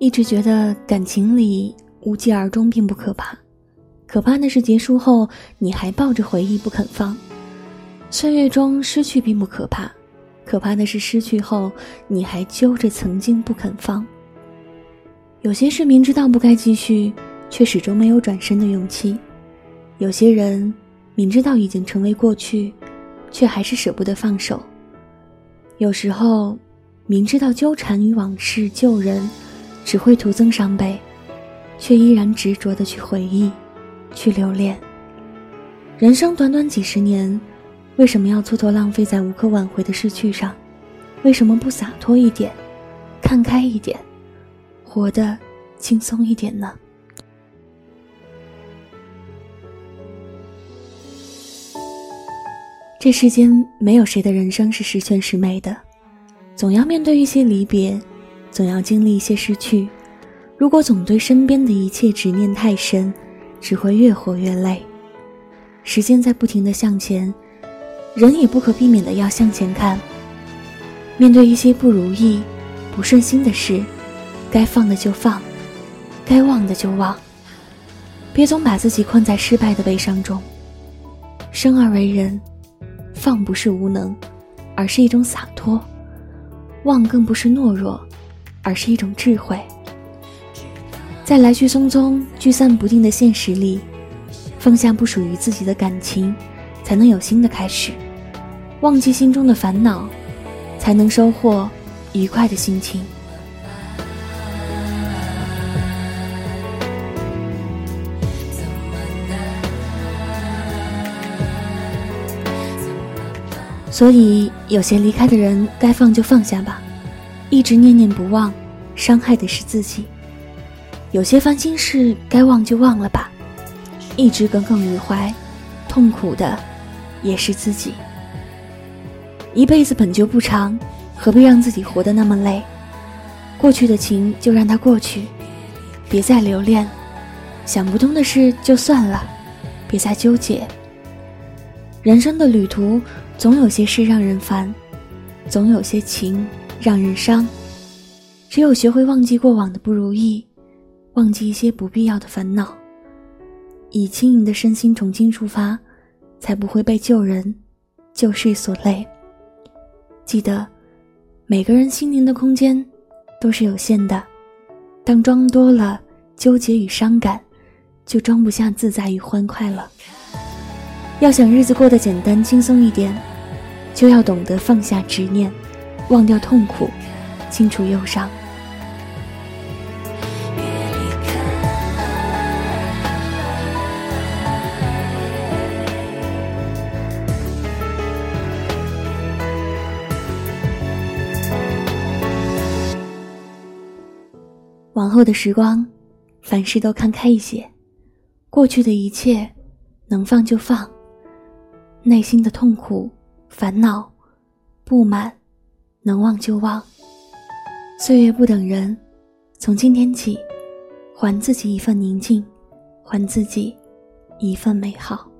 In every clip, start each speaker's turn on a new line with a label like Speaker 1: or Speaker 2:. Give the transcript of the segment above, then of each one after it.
Speaker 1: 一直觉得感情里无疾而终并不可怕，可怕的是结束后你还抱着回忆不肯放。岁月中失去并不可怕，可怕的是失去后你还揪着曾经不肯放。有些事明知道不该继续，却始终没有转身的勇气；有些人明知道已经成为过去，却还是舍不得放手。有时候明知道纠缠于往事旧人。只会徒增伤悲，却依然执着的去回忆，去留恋。人生短短几十年，为什么要蹉跎浪费在无可挽回的失去上？为什么不洒脱一点，看开一点，活得轻松一点呢？这世间没有谁的人生是十全十美的，总要面对一些离别。总要经历一些失去，如果总对身边的一切执念太深，只会越活越累。时间在不停的向前，人也不可避免的要向前看。面对一些不如意、不顺心的事，该放的就放，该忘的就忘，别总把自己困在失败的悲伤中。生而为人，放不是无能，而是一种洒脱；忘更不是懦弱。而是一种智慧，在来去匆匆、聚散不定的现实里，放下不属于自己的感情，才能有新的开始；忘记心中的烦恼，才能收获愉快的心情。所以，有些离开的人，该放就放下吧。一直念念不忘，伤害的是自己；有些烦心事该忘就忘了吧，一直耿耿于怀，痛苦的也是自己。一辈子本就不长，何必让自己活得那么累？过去的情就让它过去，别再留恋；想不通的事就算了，别再纠结。人生的旅途，总有些事让人烦，总有些情。让人伤，只有学会忘记过往的不如意，忘记一些不必要的烦恼，以轻盈的身心重新出发，才不会被旧人、旧事所累。记得，每个人心灵的空间都是有限的，当装多了纠结与伤感，就装不下自在与欢快了。要想日子过得简单轻松一点，就要懂得放下执念。忘掉痛苦，清除忧伤。往后的时光，凡事都看开一些。过去的一切，能放就放。内心的痛苦、烦恼、不满。能忘就忘，岁月不等人。从今天起，还自己一份宁静，还自己一份美好。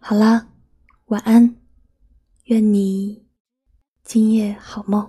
Speaker 1: 好啦，晚安，愿你今夜好梦。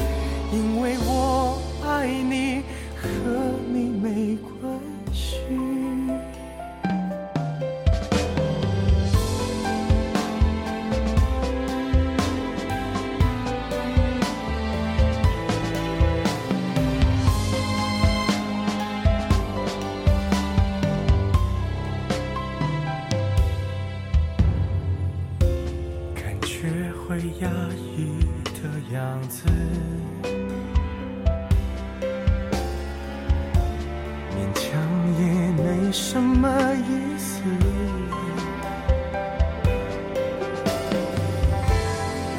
Speaker 2: 什么意思。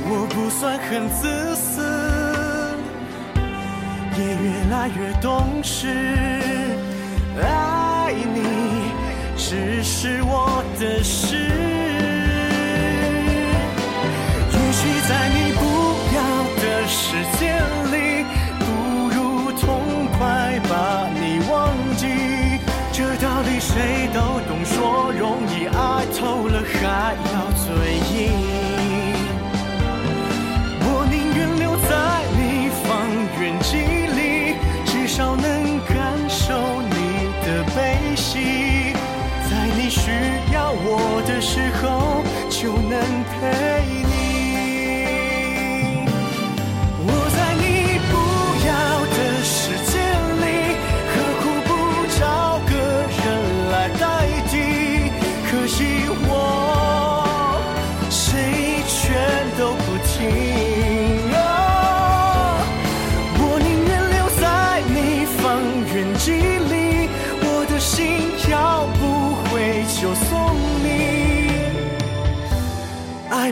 Speaker 2: 我不算很自私，也越来越懂事。爱你只是我的事。也许在你不要的世界里，不如痛快把还要醉